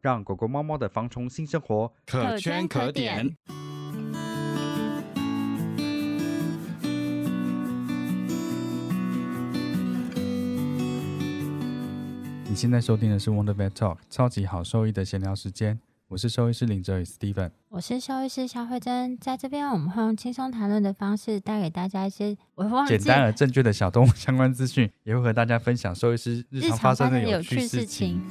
让狗狗、猫猫的防虫新生活可圈可点。你现在收听的是 Wonder Vet Talk 超级好兽医的闲聊时间，我是兽医师林哲宇 Steven，我是兽医师肖慧珍，在这边我们会用轻松谈论的方式带给大家一些简单而正确的小动物相关资讯，也会和大家分享兽医师日常发生的有趣事情。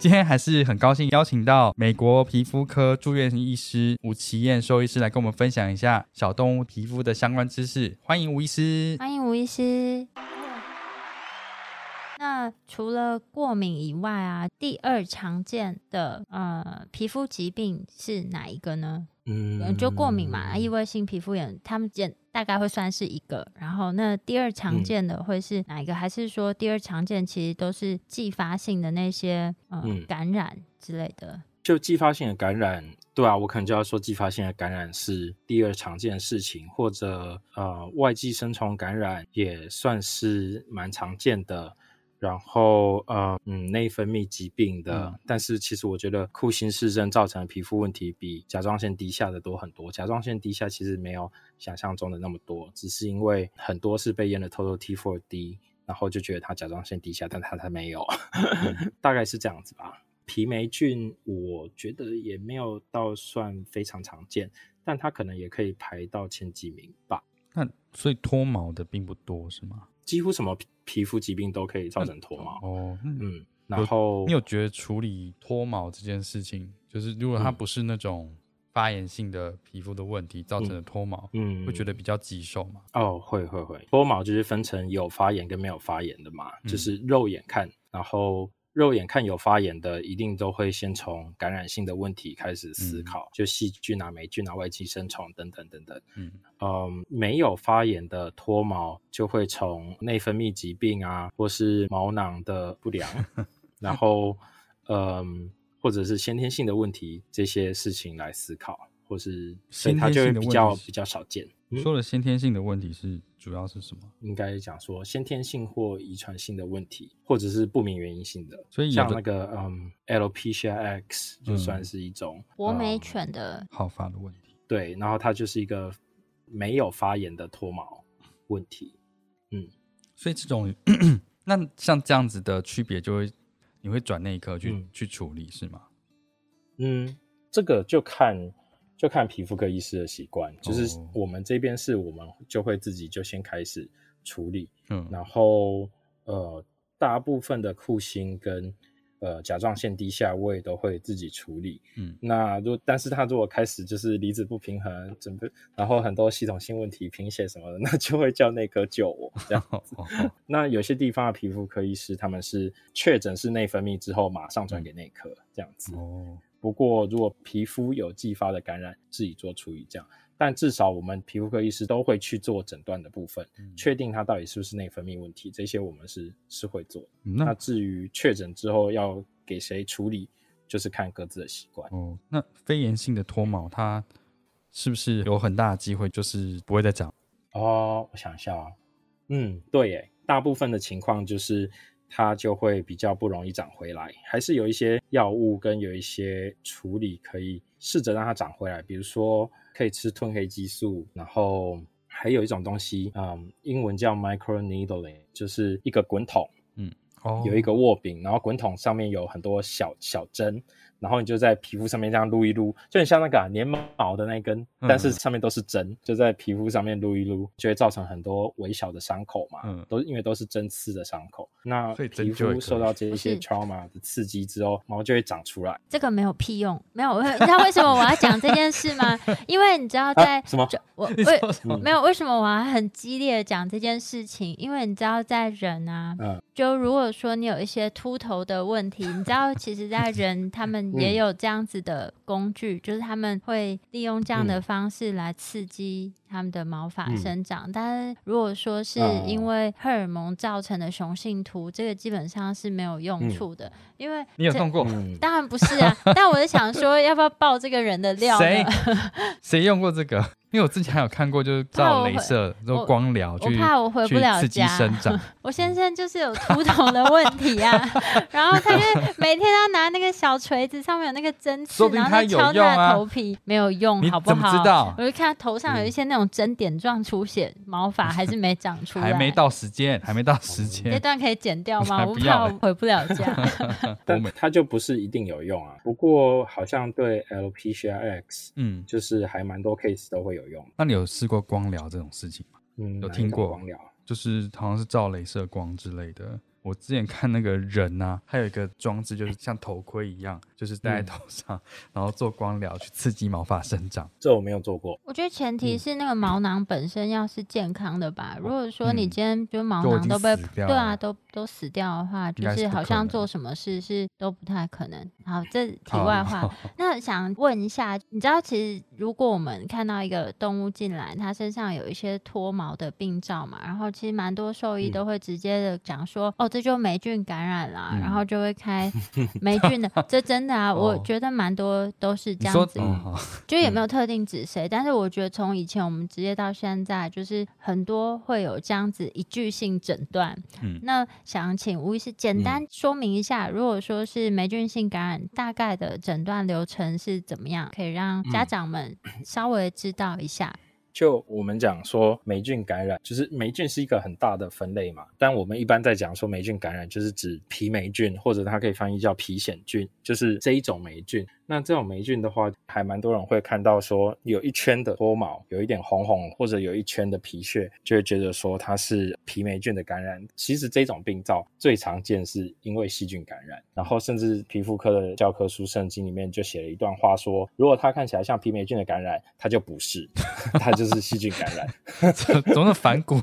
今天还是很高兴邀请到美国皮肤科住院医师吴其晏兽医师来跟我们分享一下小动物皮肤的相关知识。欢迎吴医师！欢迎吴医师！那除了过敏以外啊，第二常见的呃皮肤疾病是哪一个呢？嗯，就过敏嘛，异位性皮肤炎，他们见大概会算是一个。然后，那第二常见的会是哪一个？嗯、还是说第二常见其实都是继发性的那些呃、嗯、感染之类的？就继发性的感染，对啊，我可能就要说继发性的感染是第二常见的事情，或者呃外寄生虫感染也算是蛮常见的。然后，呃，嗯，内分泌疾病的，嗯、但是其实我觉得库欣氏症造成的皮肤问题比甲状腺低下的多很多。甲状腺低下其实没有想象中的那么多，只是因为很多是被验了 Total T4 低，然后就觉得他甲状腺低下，但他才没有，嗯、大概是这样子吧。皮霉菌我觉得也没有到算非常常见，但它可能也可以排到前几名吧。那所以脱毛的并不多是吗？几乎什么皮皮肤疾病都可以造成脱毛。哦，嗯，然后你有觉得处理脱毛这件事情，就是如果它不是那种发炎性的皮肤的问题造成的脱毛，嗯，会觉得比较棘手吗？哦，会会会，脱毛就是分成有发炎跟没有发炎的嘛，就是肉眼看，然后。肉眼看有发炎的，一定都会先从感染性的问题开始思考，嗯、就细菌啊、霉菌啊、外寄生虫等等等等。嗯，嗯，没有发炎的脱毛，就会从内分泌疾病啊，或是毛囊的不良，然后，嗯，或者是先天性的问题这些事情来思考，或是所以它就会比较比较少见。你说的先天性的问题是主要是什么？应该讲说先天性或遗传性的问题，或者是不明原因性的。所以像那个嗯，Alopecia X 就算是一种博美犬的好发的问题。对，然后它就是一个没有发炎的脱毛问题。嗯，所以这种 那像这样子的区别，就会你会转内科去、嗯、去处理是吗？嗯，这个就看。就看皮肤科医师的习惯，就是我们这边是我们就会自己就先开始处理，嗯，然后呃，大部分的库欣跟呃甲状腺低下我也都会自己处理，嗯，那如但是他如果开始就是离子不平衡，准备然后很多系统性问题贫血什么的，那就会叫内科救我这样子。那有些地方的皮肤科医师他们是确诊是内分泌之后马上转给内科这样子。哦。不过，如果皮肤有继发的感染，自己做处理这样。但至少我们皮肤科医师都会去做诊断的部分，嗯、确定它到底是不是内分泌问题，这些我们是是会做。嗯、那，那至于确诊之后要给谁处理，就是看各自的习惯。哦，那非炎性的脱毛，它是不是有很大的机会就是不会再长？哦，我想一下啊，嗯，对耶，大部分的情况就是。它就会比较不容易长回来，还是有一些药物跟有一些处理可以试着让它长回来，比如说可以吃褪黑激素，然后还有一种东西，嗯，英文叫 microneedling，就是一个滚筒，嗯，哦，有一个握柄，然后滚筒上面有很多小小针。然后你就在皮肤上面这样撸一撸，就很像那个、啊、粘毛的那一根，但是上面都是针，嗯、就在皮肤上面撸一撸，就会造成很多微小的伤口嘛。嗯，都因为都是针刺的伤口，那皮肤受到这一些 trauma 的刺激之后，毛就会长出来。这个没有屁用，没有。你知道为什么我要讲这件事吗？因为你知道在、啊、什么？我为没有为什么我要很激烈的讲这件事情？因为你知道在人啊，嗯，就如果说你有一些秃头的问题，你知道其实，在人他们也有这样。子的工具，就是他们会利用这样的方式来刺激他们的毛发生长。嗯、但是如果说是因为荷尔蒙造成的雄性秃，这个基本上是没有用处的。嗯、因为你有用过？当然不是啊。但我是想说，要不要爆这个人的料？谁 谁用过这个？因为我之前还有看过，就是照镭射、做光疗，我怕我回不了家。我先生就是有秃头的问题啊，然后他就每天要拿那个小锤子，上面有那个针刺，然后他敲他的头皮，没有用，好不好？你怎么知道？我就看他头上有一些那种针点状出血，毛发还是没长出来，还没到时间，还没到时间。这段可以剪掉 吗？我怕我回不了家。但它就不是一定有用啊。不过好像对 Alopecia X，嗯，就是还蛮多 case 都会有用。那你有试过光疗这种事情吗？嗯，有听过光疗，就是好像是照镭射光之类的。我之前看那个人啊，还有一个装置，就是像头盔一样，就是戴在头上，嗯、然后做光疗去刺激毛发生长。这我没有做过。我觉得前提是那个毛囊本身要是健康的吧。嗯、如果说你今天就毛囊都被对啊，都都死掉的话，就是好像做什么事是都不太可能。好，这题外话。那想问一下，你知道其实如果我们看到一个动物进来，它身上有一些脱毛的病灶嘛，然后其实蛮多兽医都会直接的讲说，嗯、哦。这就霉菌感染了，嗯、然后就会开 霉菌的，这真的啊，我觉得蛮多都是这样子，嗯、就也没有特定指谁，嗯、但是我觉得从以前我们职业到现在，就是很多会有这样子一句性诊断。嗯，那想请吴医师简单说明一下，嗯、如果说是霉菌性感染，大概的诊断流程是怎么样，可以让家长们 稍微知道一下。就我们讲说霉菌感染，就是霉菌是一个很大的分类嘛。但我们一般在讲说霉菌感染，就是指皮霉菌，或者它可以翻译叫皮癣菌，就是这一种霉菌。那这种霉菌的话，还蛮多人会看到说有一圈的脱毛，有一点红红，或者有一圈的皮屑，就会觉得说它是皮霉菌的感染。其实这种病灶最常见是因为细菌感染，然后甚至皮肤科的教科书圣经里面就写了一段话说，如果它看起来像皮霉菌的感染，它就不是，它就是细菌感染，总是反骨。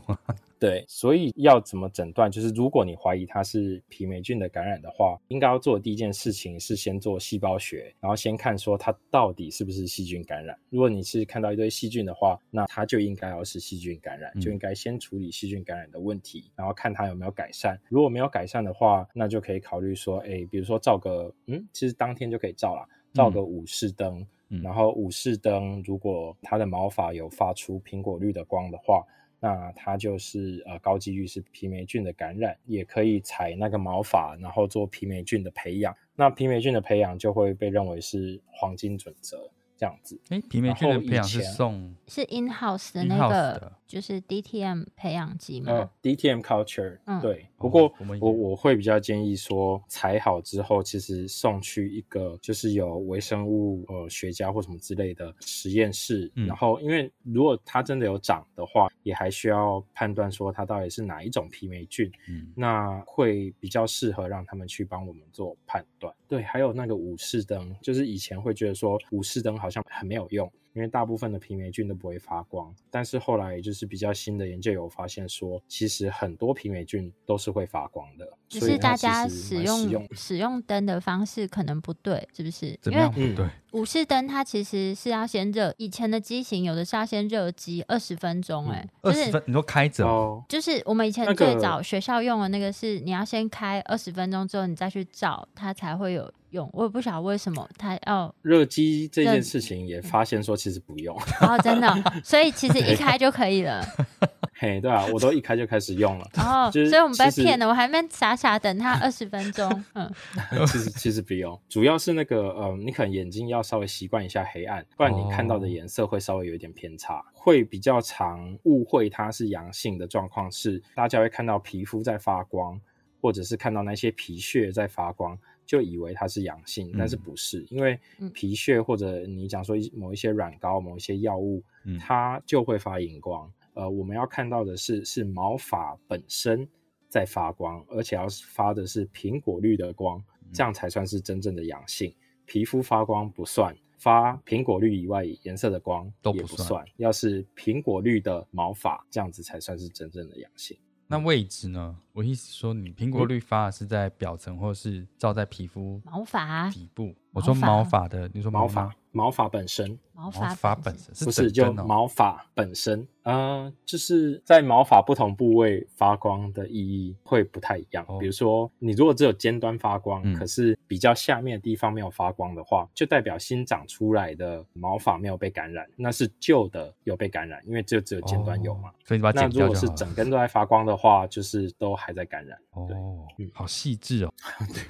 对，所以要怎么诊断？就是如果你怀疑它是皮霉菌的感染的话，应该要做的第一件事情是先做细胞学，然后先看说它到底是不是细菌感染。如果你是看到一堆细菌的话，那它就应该要是细菌感染，就应该先处理细菌感染的问题，然后看它有没有改善。如果没有改善的话，那就可以考虑说，哎，比如说照个，嗯，其实当天就可以照了，照个五视灯，嗯，然后午视灯如果它的毛发有发出苹果绿的光的话。那它就是呃高几率是皮霉菌的感染，也可以采那个毛发，然后做皮霉菌的培养。那皮霉菌的培养就会被认为是黄金准则。这样子，哎，皮霉菌的培养是送是 in house 的那个，就是 DTM 培养基吗？嗯，DTM culture，嗯，对。不过我我会比较建议说，采好之后，其实送去一个就是有微生物呃学家或什么之类的实验室，嗯、然后因为如果它真的有长的话，也还需要判断说它到底是哪一种皮霉菌，嗯，那会比较适合让他们去帮我们做判断。对，还有那个武士灯，就是以前会觉得说武士灯好像很没有用。因为大部分的皮霉菌都不会发光，但是后来就是比较新的研究有发现说，其实很多皮霉菌都是会发光的。只是大家使用使用灯的方式可能不对，是不是？怎么样不对？午视灯它其实是要先热，以前的机型有的是要先热机二十分钟，哎，二十分，你说开着哦？就是我们以前最早学校用的那个是，你要先开二十分钟之后，你再去照，它才会有用。我也不晓得为什么它要热机这件事情，也发现说其实不用。哦，真的，所以其实一开就可以了。嘿，对啊，我都一开就开始用了。哦，所以我们被骗了，我还没傻傻等它二十分钟。嗯，其实其实不用，主要是那个呃，你可能眼睛要稍微习惯一下黑暗，不然你看到的颜色会稍微有一点偏差，会比较常误会它是阳性的状况是，大家会看到皮肤在发光。或者是看到那些皮屑在发光，就以为它是阳性，但是不是，嗯、因为皮屑或者你讲说某一些软膏、某一些药物，嗯、它就会发荧光。呃，我们要看到的是是毛发本身在发光，而且要发的是苹果绿的光，这样才算是真正的阳性。皮肤发光不算，发苹果绿以外颜色的光也不算，都不算。要是苹果绿的毛发，这样子才算是真正的阳性。那位置呢？我意思说，你苹果绿发是在表层，或是照在皮肤毛发底部。我说毛发的，你说毛发？毛发本身，毛发发本身不是就毛发本身，呃，就是在毛发不同部位发光的意义会不太一样。哦、比如说，你如果只有尖端发光，嗯、可是比较下面的地方没有发光的话，就代表新长出来的毛发没有被感染，那是旧的有被感染，因为就只有尖端有嘛。哦、所以你把它剪掉就好。那如果是整根都在发光的话，就是都还在感染。哦，嗯，好细致哦。对，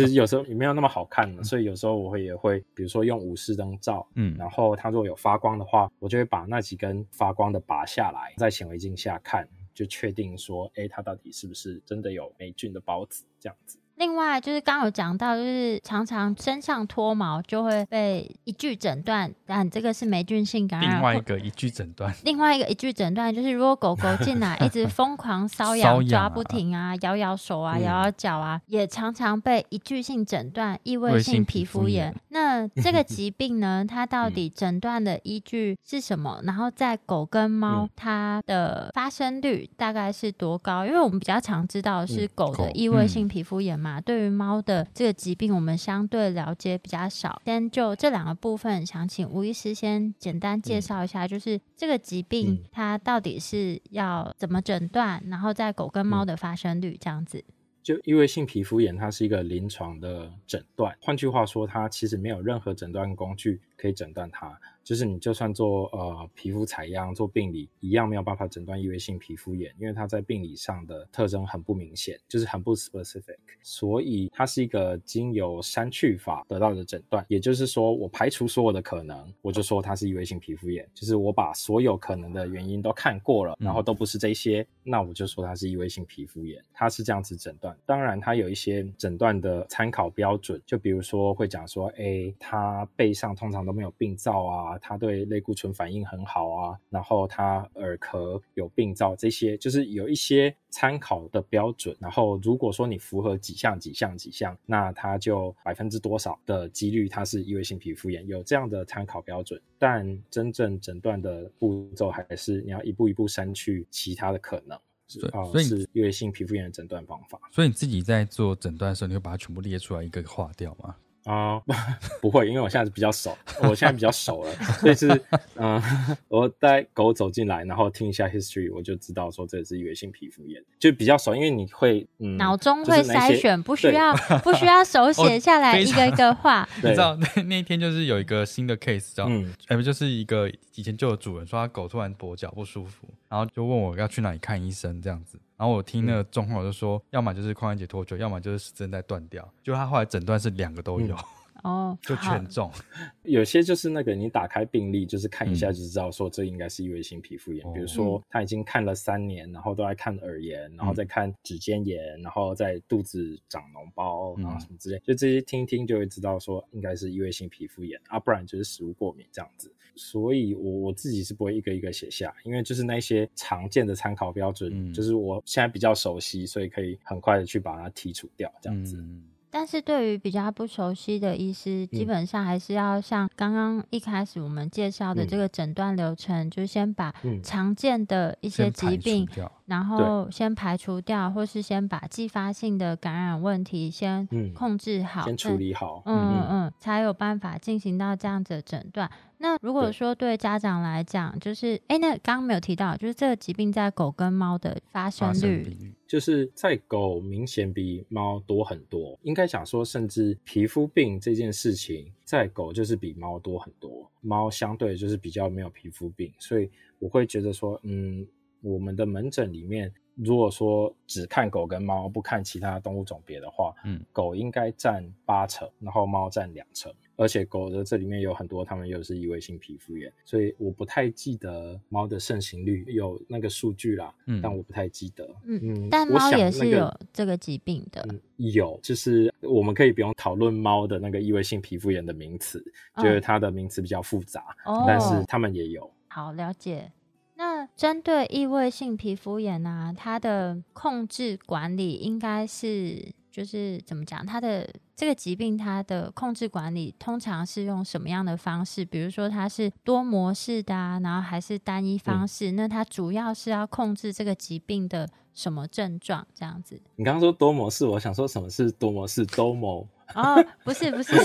就是有时候也没有那么好看，所以有时候我会也会，比如说用武士灯照，嗯，然后它如果有发光的话，我就会把那几根发光的拔下来，在显微镜下看，就确定说，哎，它到底是不是真的有霉菌的孢子这样子。另外就是刚刚有讲到，就是常常身上脱毛就会被一句诊断，但这个是霉菌性感染。另外一个一句诊断，另外一个一句诊断就是，如果狗狗进来 一直疯狂搔痒、抓不停啊，摇摇手啊，摇摇脚啊，也常常被一句性诊断异位性皮肤炎。那这个 疾病呢，它到底诊断的依据是什么？然后在狗跟猫，它的发生率大概是多高？因为我们比较常知道是狗的异位性皮肤炎。嘛，对于猫的这个疾病，我们相对了解比较少。先就这两个部分，想请吴医师先简单介绍一下，就是这个疾病它到底是要怎么诊断，然后在狗跟猫的发生率这样子。就异位性皮肤炎，它是一个临床的诊断，换句话说，它其实没有任何诊断工具可以诊断它。就是你就算做呃皮肤采样做病理，一样没有办法诊断异位性皮肤炎，因为它在病理上的特征很不明显，就是很不 specific，所以它是一个经由删去法得到的诊断。也就是说，我排除所有的可能，我就说它是异位性皮肤炎。就是我把所有可能的原因都看过了，然后都不是这些，那我就说它是异位性皮肤炎。它是这样子诊断。当然，它有一些诊断的参考标准，就比如说会讲说，哎，他背上通常都没有病灶啊。他对类固醇反应很好啊，然后他耳壳有病灶，这些就是有一些参考的标准。然后如果说你符合几项几项几项，那它就百分之多少的几率它是异位性皮肤炎，有这样的参考标准。但真正诊断的步骤还是你要一步一步删去其他的可能，对啊，所以是异位性皮肤炎的诊断方法。所以你自己在做诊断的时候，你会把它全部列出来一个个划掉吗？啊、uh,，不会，因为我现在是比较熟，我现在比较熟了，所以是，嗯、uh,，我带狗走进来，然后听一下 history，我就知道说这是异位性皮肤炎，就比较熟，因为你会，嗯，脑中会筛选，不需要不需要手写下来一个一个 画。你知道那那一天就是有一个新的 case，叫，嗯，哎不就是一个以前就有主人说他狗突然跛脚不舒服，然后就问我要去哪里看医生这样子。然后我听那个状况，我就说，要么就是髋关节脱臼，要么就是韧带断掉。就他后来诊断是两个都有，哦、嗯，就全中。有些就是那个你打开病历，就是看一下就知道说这应该是异位性皮肤炎。嗯、比如说他已经看了三年，然后都在看耳炎，然后再看指尖炎，然后在肚子长脓包，然后什么之类，就这些听听就会知道说应该是异位性皮肤炎啊，不然就是食物过敏这样子。所以，我我自己是不会一个一个写下，因为就是那些常见的参考标准，嗯，就是我现在比较熟悉，所以可以很快的去把它剔除掉，这样子。嗯但是对于比较不熟悉的医师，基本上还是要像刚刚一开始我们介绍的这个诊断流程，嗯、就先把常见的一些疾病，然后先排除掉，或是先把继发性的感染问题先控制好，先处理好，嗯嗯嗯，才有办法进行到这样子的诊断。那如果说对家长来讲，就是哎，那刚刚没有提到，就是这个疾病在狗跟猫的发生率。就是在狗明显比猫多很多，应该讲说，甚至皮肤病这件事情，在狗就是比猫多很多。猫相对就是比较没有皮肤病，所以我会觉得说，嗯，我们的门诊里面如果说只看狗跟猫，不看其他动物种别的话，嗯，狗应该占八成，然后猫占两成。而且狗的这里面有很多，它们又是异位性皮肤炎，所以我不太记得猫的盛行率有那个数据啦，嗯，但我不太记得，嗯嗯，但猫也是有这个疾病的，嗯，有，就是我们可以不用讨论猫的那个异位性皮肤炎的名词，就是它的名词比较复杂，哦，但是它们也有。好，了解。那针对异位性皮肤炎啊，它的控制管理应该是就是怎么讲？它的这个疾病，它的控制管理通常是用什么样的方式？比如说它是多模式的啊，然后还是单一方式？嗯、那它主要是要控制这个疾病的什么症状？这样子？你刚刚说多模式，我想说什么是多模式？多模？哦，不是不是，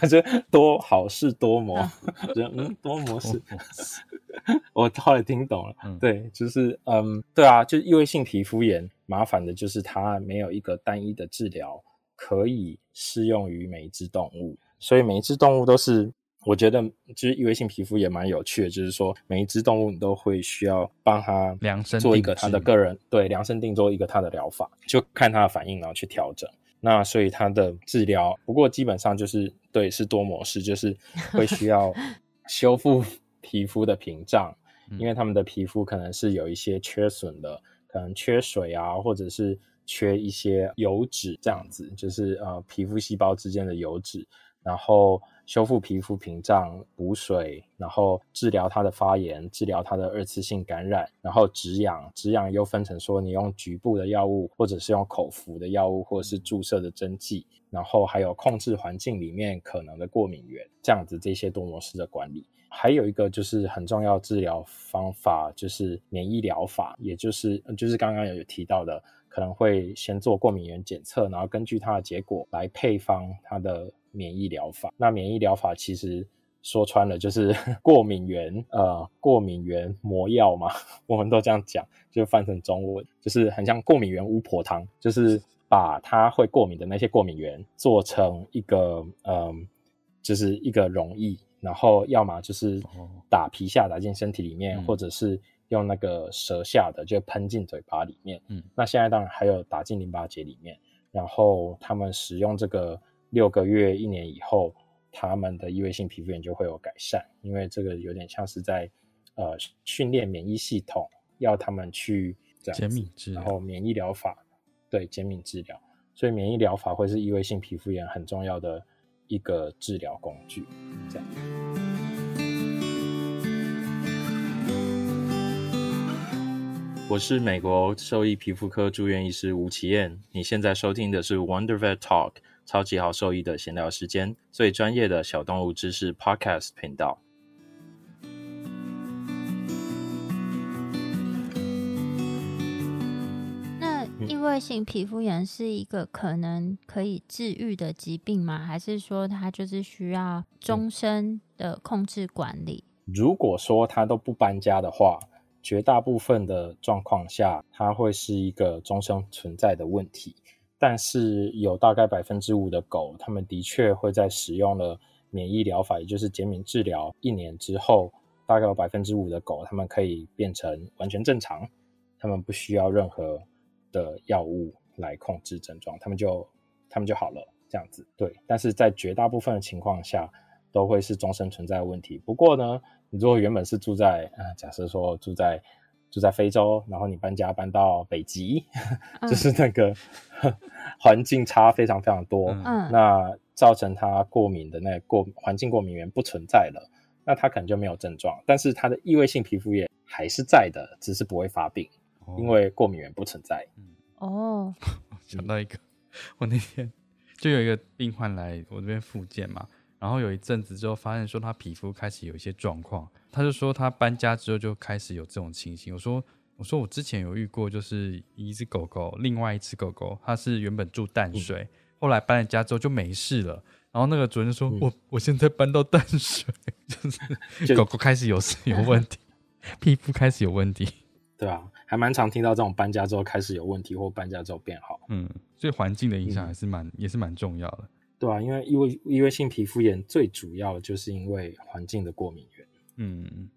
我觉得多好事多磨，觉得嗯多模式，我后来听懂了，嗯、对，就是嗯对啊，就异位性皮肤炎麻烦的就是它没有一个单一的治疗可以适用于每一只动物，所以每一只动物都是我觉得就是异位性皮肤也蛮有趣的，就是说每一只动物你都会需要帮它量身做一个它的个人对量身定做一个它的疗法，就看它的反应然后去调整。那所以它的治疗，不过基本上就是对，是多模式，就是会需要 修复皮肤的屏障，因为他们的皮肤可能是有一些缺损的，可能缺水啊，或者是缺一些油脂这样子，就是呃皮肤细胞之间的油脂，然后。修复皮肤屏障、补水，然后治疗它的发炎，治疗它的二次性感染，然后止痒。止痒又分成说，你用局部的药物，或者是用口服的药物，或者是注射的针剂，然后还有控制环境里面可能的过敏源，这样子这些多模式的管理。还有一个就是很重要治疗方法，就是免疫疗法，也就是就是刚刚有提到的，可能会先做过敏原检测，然后根据它的结果来配方它的。免疫疗法，那免疫疗法其实说穿了就是 过敏原，呃，过敏原魔药嘛，我们都这样讲，就翻成中文就是很像过敏原巫婆汤，就是把它会过敏的那些过敏原做成一个，嗯、呃，就是一个溶液，然后要么就是打皮下打进身体里面，嗯、或者是用那个舌下的就喷进嘴巴里面，嗯，那现在当然还有打进淋巴结里面，然后他们使用这个。六个月、一年以后，他们的异位性皮肤炎就会有改善，因为这个有点像是在呃训练免疫系统，要他们去这样然后免疫疗法，对，减敏治疗，所以免疫疗法会是异位性皮肤炎很重要的一个治疗工具，这样。我是美国兽医皮肤科住院医师吴奇燕，你现在收听的是 Wonder Vet Talk。超级好受益的闲聊时间，最专业的小动物知识 Podcast 频道。那异位性皮肤炎是一个可能可以治愈的疾病吗？还是说它就是需要终身的控制管理？如果说它都不搬家的话，绝大部分的状况下，它会是一个终生存在的问题。但是有大概百分之五的狗，他们的确会在使用了免疫疗法，也就是减敏治疗一年之后，大概有百分之五的狗，他们可以变成完全正常，他们不需要任何的药物来控制症状，他们就他们就好了，这样子。对，但是在绝大部分的情况下，都会是终身存在的问题。不过呢，你如果原本是住在，呃，假设说住在。住在非洲，然后你搬家搬到北极，嗯、就是那个 环境差非常非常多，嗯，那造成它过敏的那个过环境过敏原不存在了，那它可能就没有症状，但是它的异位性皮肤炎还是在的，只是不会发病，哦、因为过敏原不存在。哦，想到一个，我那天就有一个病患来我这边复健嘛。然后有一阵子之后，发现说他皮肤开始有一些状况，他就说他搬家之后就开始有这种情形。我说我说我之前有遇过，就是一只狗狗，另外一只狗狗，它是原本住淡水，嗯、后来搬了家之后就没事了。然后那个主人就说：“嗯、我我现在搬到淡水，就是 狗狗开始有事有问题，皮肤开始有问题。”对啊，还蛮常听到这种搬家之后开始有问题，或搬家之后变好。嗯，所以环境的影响还是蛮、嗯、也是蛮重要的。对啊，因为异位性皮肤炎最主要就是因为环境的过敏源。嗯，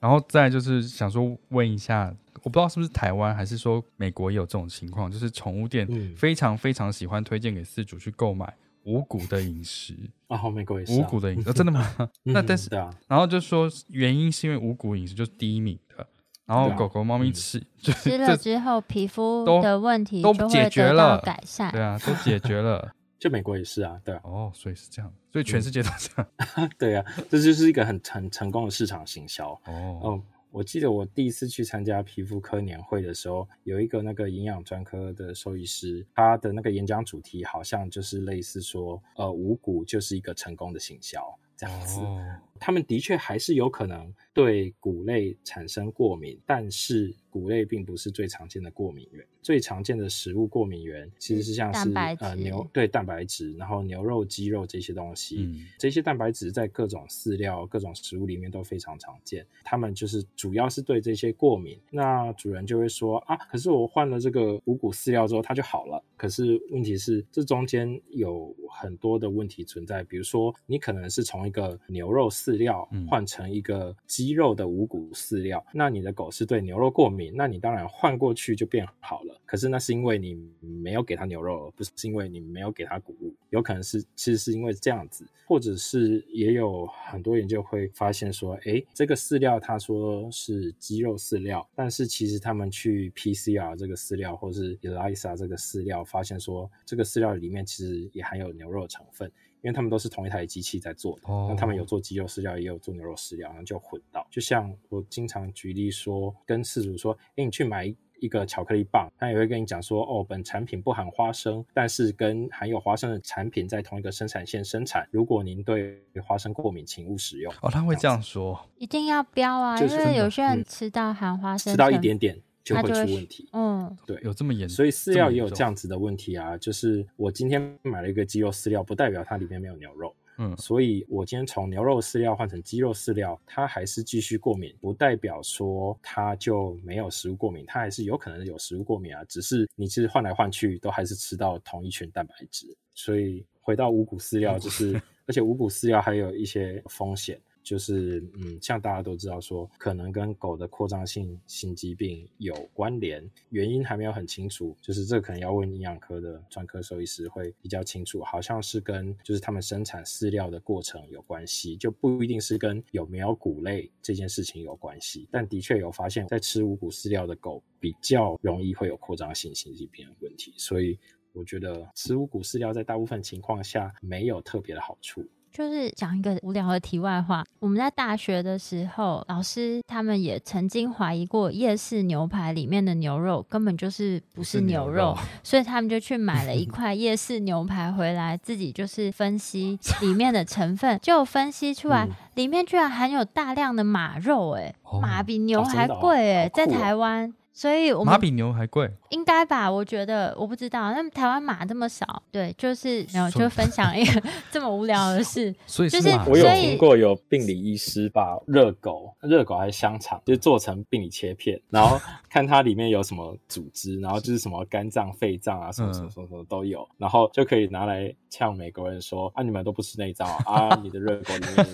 然然后再就是想说问一下，我不知道是不是台湾还是说美国也有这种情况，就是宠物店非常非常喜欢推荐给饲主去购买无谷的饮食啊，美国也是、啊、无骨的饮食、哦，真的吗？那但是、啊、然后就说原因是因为无谷饮食就是第一名的。然后狗狗、猫咪吃，就吃了之后皮肤的问题都解决了，改善。对啊，都解决了。就美国也是啊，对啊。哦，所以是这样，所以全世界都这样。嗯、对啊，这就是一个很很成功的市场行销。哦，嗯，我记得我第一次去参加皮肤科年会的时候，有一个那个营养专科的兽医师，他的那个演讲主题好像就是类似说，呃，五谷就是一个成功的行销这样子。哦、他们的确还是有可能对谷类产生过敏，但是。谷类并不是最常见的过敏源，最常见的食物过敏源其实是像是呃牛对蛋白质，然后牛肉、鸡肉这些东西，嗯、这些蛋白质在各种饲料、各种食物里面都非常常见。他们就是主要是对这些过敏。那主人就会说啊，可是我换了这个五谷饲料之后，它就好了。可是问题是，这中间有很多的问题存在，比如说你可能是从一个牛肉饲料换成一个鸡肉的五谷饲料，嗯、那你的狗是对牛肉过敏。那你当然换过去就变好了，可是那是因为你没有给它牛肉，不是因为你没有给它谷物，有可能是其实是因为这样子，或者是也有很多研究会发现说，诶，这个饲料他说是鸡肉饲料，但是其实他们去 PCR 这个饲料或是 ELISA 这个饲料，发现说这个饲料里面其实也含有牛肉成分。因为他们都是同一台机器在做的，那他们有做鸡肉饲料，也有做牛肉饲料，然后就混到。就像我经常举例说，跟饲主说：“哎，你去买一个巧克力棒，他也会跟你讲说，哦，本产品不含花生，但是跟含有花生的产品在同一个生产线生产。如果您对花生过敏，请勿使用。”哦，他会这样说，一定要标啊，就是、因为有些人吃到含花生，吃到一点点。就会出问题，嗯，对，有这么严重，所以饲料也有这样子的问题啊。就是我今天买了一个鸡肉饲料，不代表它里面没有牛肉，嗯，所以我今天从牛肉饲料换成鸡肉饲料，它还是继续过敏，不代表说它就没有食物过敏，它还是有可能有食物过敏啊。只是你其实换来换去都还是吃到同一群蛋白质，所以回到五谷饲料，就是而且五谷饲料还有一些风险。就是嗯，像大家都知道说，可能跟狗的扩张性心肌病有关联，原因还没有很清楚。就是这可能要问营养科的专科兽医师会比较清楚。好像是跟就是他们生产饲料的过程有关系，就不一定是跟有没有骨类这件事情有关系。但的确有发现，在吃无谷饲料的狗比较容易会有扩张性心肌病的问题。所以我觉得吃无谷饲料在大部分情况下没有特别的好处。就是讲一个无聊的题外话，我们在大学的时候，老师他们也曾经怀疑过夜市牛排里面的牛肉根本就是不是牛肉，牛肉所以他们就去买了一 块夜市牛排回来，自己就是分析里面的成分，就分析出来里面居然含有大量的马肉，欸，哎，马比牛还贵，哎，在台湾。所以我们马比牛还贵，应该吧？我觉得我不知道，那台湾马这么少，对，就是没有就分享一个 这么无聊的事。所以就是我有听过有病理医师把热狗、热狗还是香肠，就做成病理切片，然后看它里面有什么组织，然后就是什么肝脏、肺脏啊，什么什么什么什么都有，然后就可以拿来呛美国人说啊，你们都不吃内脏啊，你的热狗里面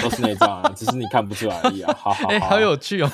都是内脏啊，只是你看不出来而已啊。好好好，有趣哦，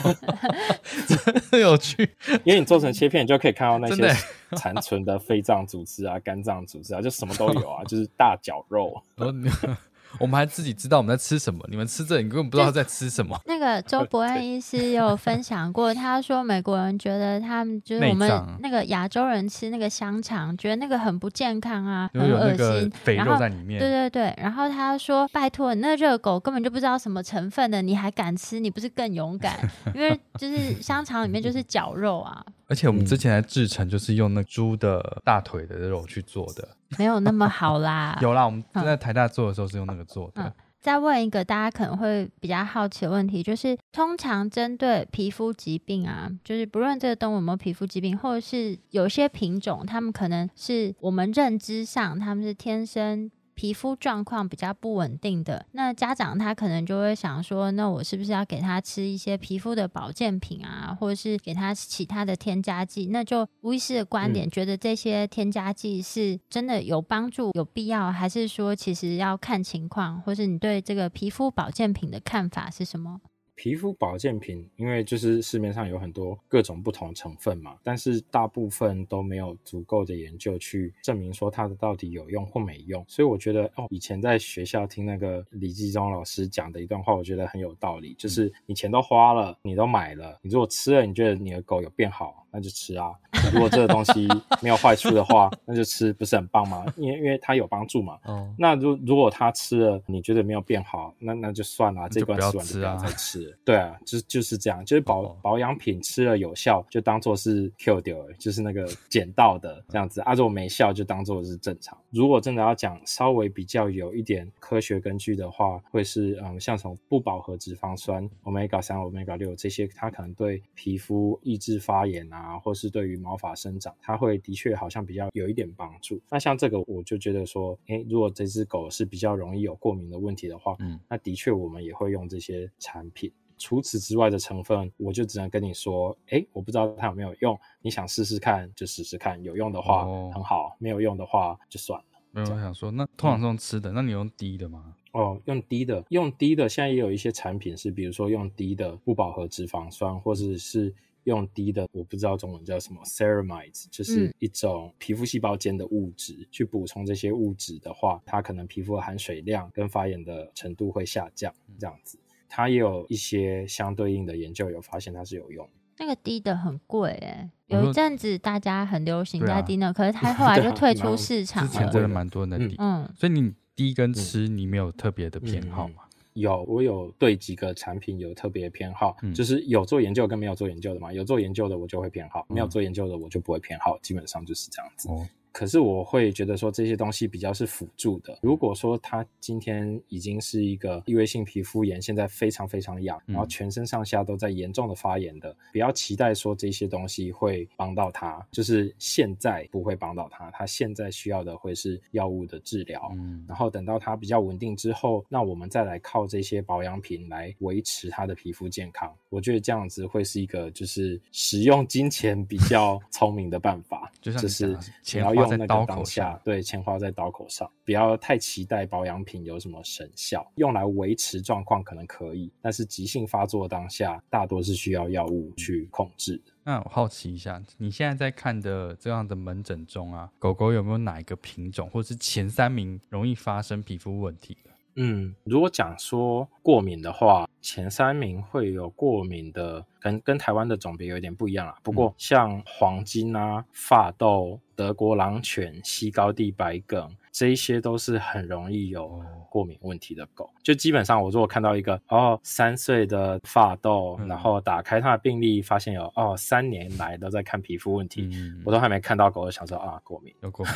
真有趣。因为你做成切片，你就可以看到那些残存的肺脏组织啊、肝脏组织啊，就什么都有啊，就是大绞肉。我们还自己知道我们在吃什么，你们吃这，你根本不知道在吃什么。那个周伯恩医师有分享过，他说美国人觉得他们就是我们那个亚洲人吃那个香肠，觉得那个很不健康啊，很恶心，肥肉在里面。对对对，然后他说：“拜托，你那热狗根本就不知道什么成分的，你还敢吃？你不是更勇敢？因为就是香肠里面就是绞肉啊。”而且我们之前的制成就是用那猪的大腿的肉去做的，没有那么好啦。有啦，我们在台大做的时候是用那个做的。嗯嗯、再问一个大家可能会比较好奇的问题，就是通常针对皮肤疾病啊，就是不论这个动物有没有皮肤疾病，或者是有些品种，它们可能是我们认知上它们是天生。皮肤状况比较不稳定的，那家长他可能就会想说，那我是不是要给他吃一些皮肤的保健品啊，或者是给他其他的添加剂？那就吴医师的观点，觉得这些添加剂是真的有帮助、有必要，还是说其实要看情况？或是你对这个皮肤保健品的看法是什么？皮肤保健品，因为就是市面上有很多各种不同成分嘛，但是大部分都没有足够的研究去证明说它的到底有用或没用。所以我觉得哦，以前在学校听那个李继忠老师讲的一段话，我觉得很有道理，就是你钱都花了，你都买了，你如果吃了，你觉得你的狗有变好，那就吃啊。如果这个东西没有坏处的话，那就吃，不是很棒吗？因为因为它有帮助嘛。哦。那如如果他吃了，你觉得没有变好，那那就算了，这罐吃完就不要再吃。对啊，就就是这样，就是保保养品吃了有效，就当做是 Q 掉，就是那个捡到的这样子。啊，如果没效，就当做是正常。如果真的要讲稍微比较有一点科学根据的话，会是嗯，像从不饱和脂肪酸 Omega 三、Omega 六这些，它可能对皮肤抑制发炎啊，或是对于毛发生长，它会的确好像比较有一点帮助。那像这个，我就觉得说，哎，如果这只狗是比较容易有过敏的问题的话，嗯，那的确我们也会用这些产品。除此之外的成分，我就只能跟你说，哎，我不知道它有没有用。你想试试看，就试试看。有用的话、哦、很好，没有用的话就算了。没有，我想说，那通常这种吃的，嗯、那你用滴的吗？哦，用低的，用低的。现在也有一些产品是，比如说用低的不饱和脂肪酸，或者是用低的，我不知道中文叫什么，ceramides，就是一种皮肤细胞间的物质。嗯、去补充这些物质的话，它可能皮肤的含水量跟发炎的程度会下降，这样子。它也有一些相对应的研究，有发现它是有用。那个低的很贵哎，有一阵子大家很流行在滴呢，啊、可是它后来 就退出市场了。之前真的蛮多人在滴，嗯，所以你低跟吃，你没有特别的偏好吗？嗯嗯、有，我有对几个产品有特别偏好，嗯、就是有做研究跟没有做研究的嘛。有做研究的我就会偏好，没有做研究的我就不会偏好，基本上就是这样子。哦可是我会觉得说这些东西比较是辅助的。如果说他今天已经是一个异位性皮肤炎，现在非常非常痒，然后全身上下都在严重的发炎的，不要期待说这些东西会帮到他，就是现在不会帮到他，他现在需要的会是药物的治疗。嗯，然后等到他比较稳定之后，那我们再来靠这些保养品来维持他的皮肤健康。我觉得这样子会是一个就是使用金钱比较聪明的办法，就是钱要用。在刀口下，对，钱花在刀口上，不要太期待保养品有什么神效，用来维持状况可能可以，但是急性发作当下，大多是需要药物去控制的。那我好奇一下，你现在在看的这样的门诊中啊，狗狗有没有哪一个品种，或是前三名容易发生皮肤问题的？嗯，如果讲说过敏的话，前三名会有过敏的，跟跟台湾的种别有点不一样啦。不过像黄金啊、法豆、德国狼犬、西高地白梗。这一些都是很容易有过敏问题的狗，就基本上我如果看到一个哦三岁的发痘，然后打开它的病历，发现有哦三年来都在看皮肤问题，我都还没看到狗，就想说啊过敏有过敏。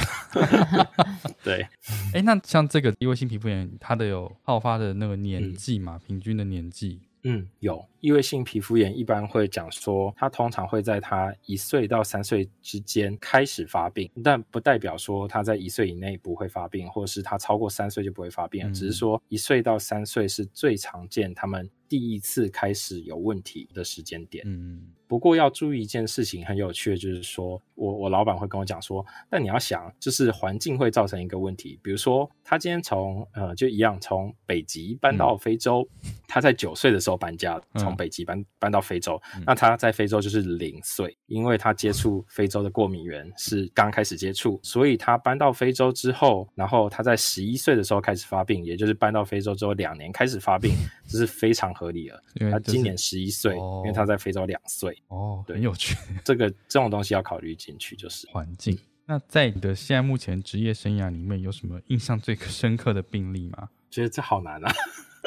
对，哎，那像这个异位性皮肤炎，它的有好发的那个年纪嘛？平均的年纪？嗯，有。异位性皮肤炎一般会讲说，它通常会在它一岁到三岁之间开始发病，但不代表说它在一岁以内不会发病，或是它超过三岁就不会发病，嗯、只是说一岁到三岁是最常见他们第一次开始有问题的时间点。嗯，不过要注意一件事情，很有趣的就是说我我老板会跟我讲说，但你要想，就是环境会造成一个问题，比如说他今天从呃就一样从北极搬到非洲，嗯、他在九岁的时候搬家。嗯从北极搬搬到非洲，嗯、那他在非洲就是零岁，因为他接触非洲的过敏源是刚开始接触，所以他搬到非洲之后，然后他在十一岁的时候开始发病，也就是搬到非洲之后两年开始发病，这是非常合理的。他今年十一岁，哦、因为他在非洲两岁。哦，很有趣。这个这种东西要考虑进去，就是环境。那在你的现在目前职业生涯里面，有什么印象最深刻的病例吗？觉得这好难啊。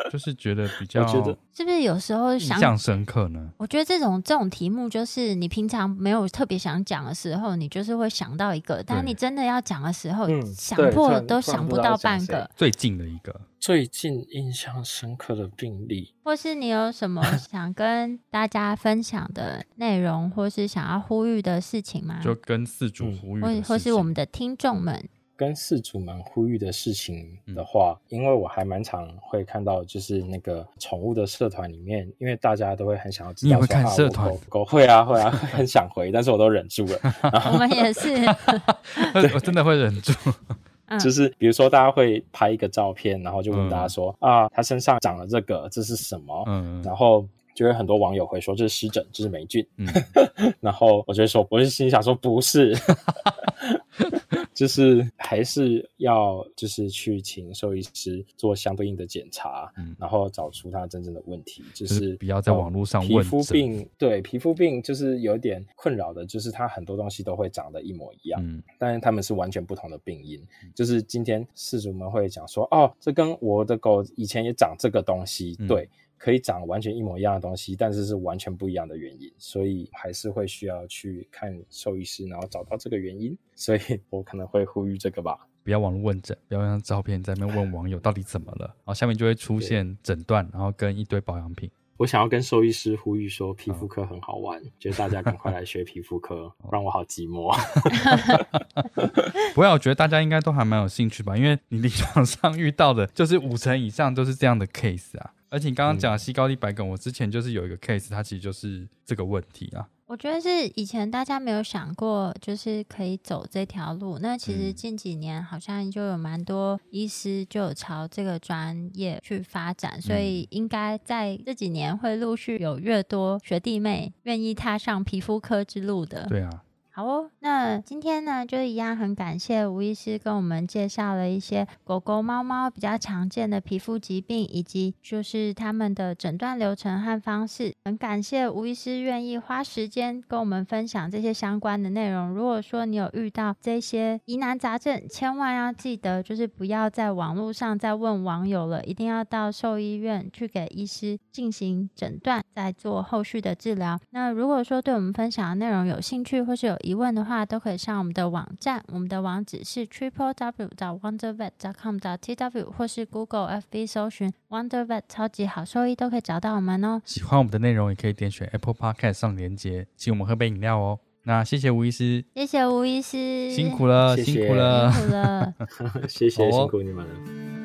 就是觉得比较，觉得是不是有时候想印象深刻呢？我觉得这种这种题目，就是你平常没有特别想讲的时候，你就是会想到一个，但你真的要讲的时候，想破都想不到半个。最近的一个，最近印象深刻的病例，或是你有什么 想跟大家分享的内容，或是想要呼吁的事情吗？就跟四主呼吁，或或是我们的听众们。跟饲主们呼吁的事情的话，嗯、因为我还蛮常会看到，就是那个宠物的社团里面，因为大家都会很想要知道。你会看社团？狗狗会啊会啊，会很想回，但是我都忍住了。我们也是，我真的会忍住。就是比如说，大家会拍一个照片，然后就问大家说、嗯、啊，他身上长了这个，这是什么？嗯，然后。就有很多网友会说这是湿疹，这是霉菌。嗯，然后我就说，我就心里想说不是。就是还是要就是去请兽医师做相对应的检查，嗯，然后找出它真正的问题。就是、不要在网络上问。皮肤病对皮肤病就是有点困扰的，就是它很多东西都会长得一模一样，嗯，但是他们是完全不同的病因。就是今天饲主们会讲说，哦，这跟我的狗以前也长这个东西，嗯、对。可以长完全一模一样的东西，但是是完全不一样的原因，所以还是会需要去看兽医师，然后找到这个原因。所以 我可能会呼吁这个吧，不要网络问诊，不要用照片在那边问网友到底怎么了，然后下面就会出现诊断，然后跟一堆保养品。我想要跟兽医师呼吁说，皮肤科很好玩，就是大家赶快来学皮肤科，让我好寂寞。不会，我觉得大家应该都还蛮有兴趣吧，因为你临床上遇到的，就是五成以上都是这样的 case 啊。而且你刚刚讲的西高地白梗，我之前就是有一个 case，它其实就是这个问题啊。我觉得是以前大家没有想过，就是可以走这条路。那其实近几年好像就有蛮多医师就有朝这个专业去发展，所以应该在这几年会陆续有越多学弟妹愿意踏上皮肤科之路的。对啊。好哦，那今天呢，就一样很感谢吴医师跟我们介绍了一些狗狗、猫猫比较常见的皮肤疾病，以及就是他们的诊断流程和方式。很感谢吴医师愿意花时间跟我们分享这些相关的内容。如果说你有遇到这些疑难杂症，千万要记得，就是不要在网络上再问网友了，一定要到兽医院去给医师进行诊断，再做后续的治疗。那如果说对我们分享的内容有兴趣，或是有疑问的话，都可以上我们的网站，我们的网址是 triple w 找 wondervet com 找 t w 或是 Google F B 搜寻 wondervet 超级好兽医都可以找到我们哦。喜欢我们的内容，也可以点选 Apple Podcast 上连结，请我们喝杯饮料哦。那谢谢吴医师，谢谢吴医师，辛苦了，谢谢辛苦了，辛苦了，谢谢、哦、辛苦你们了。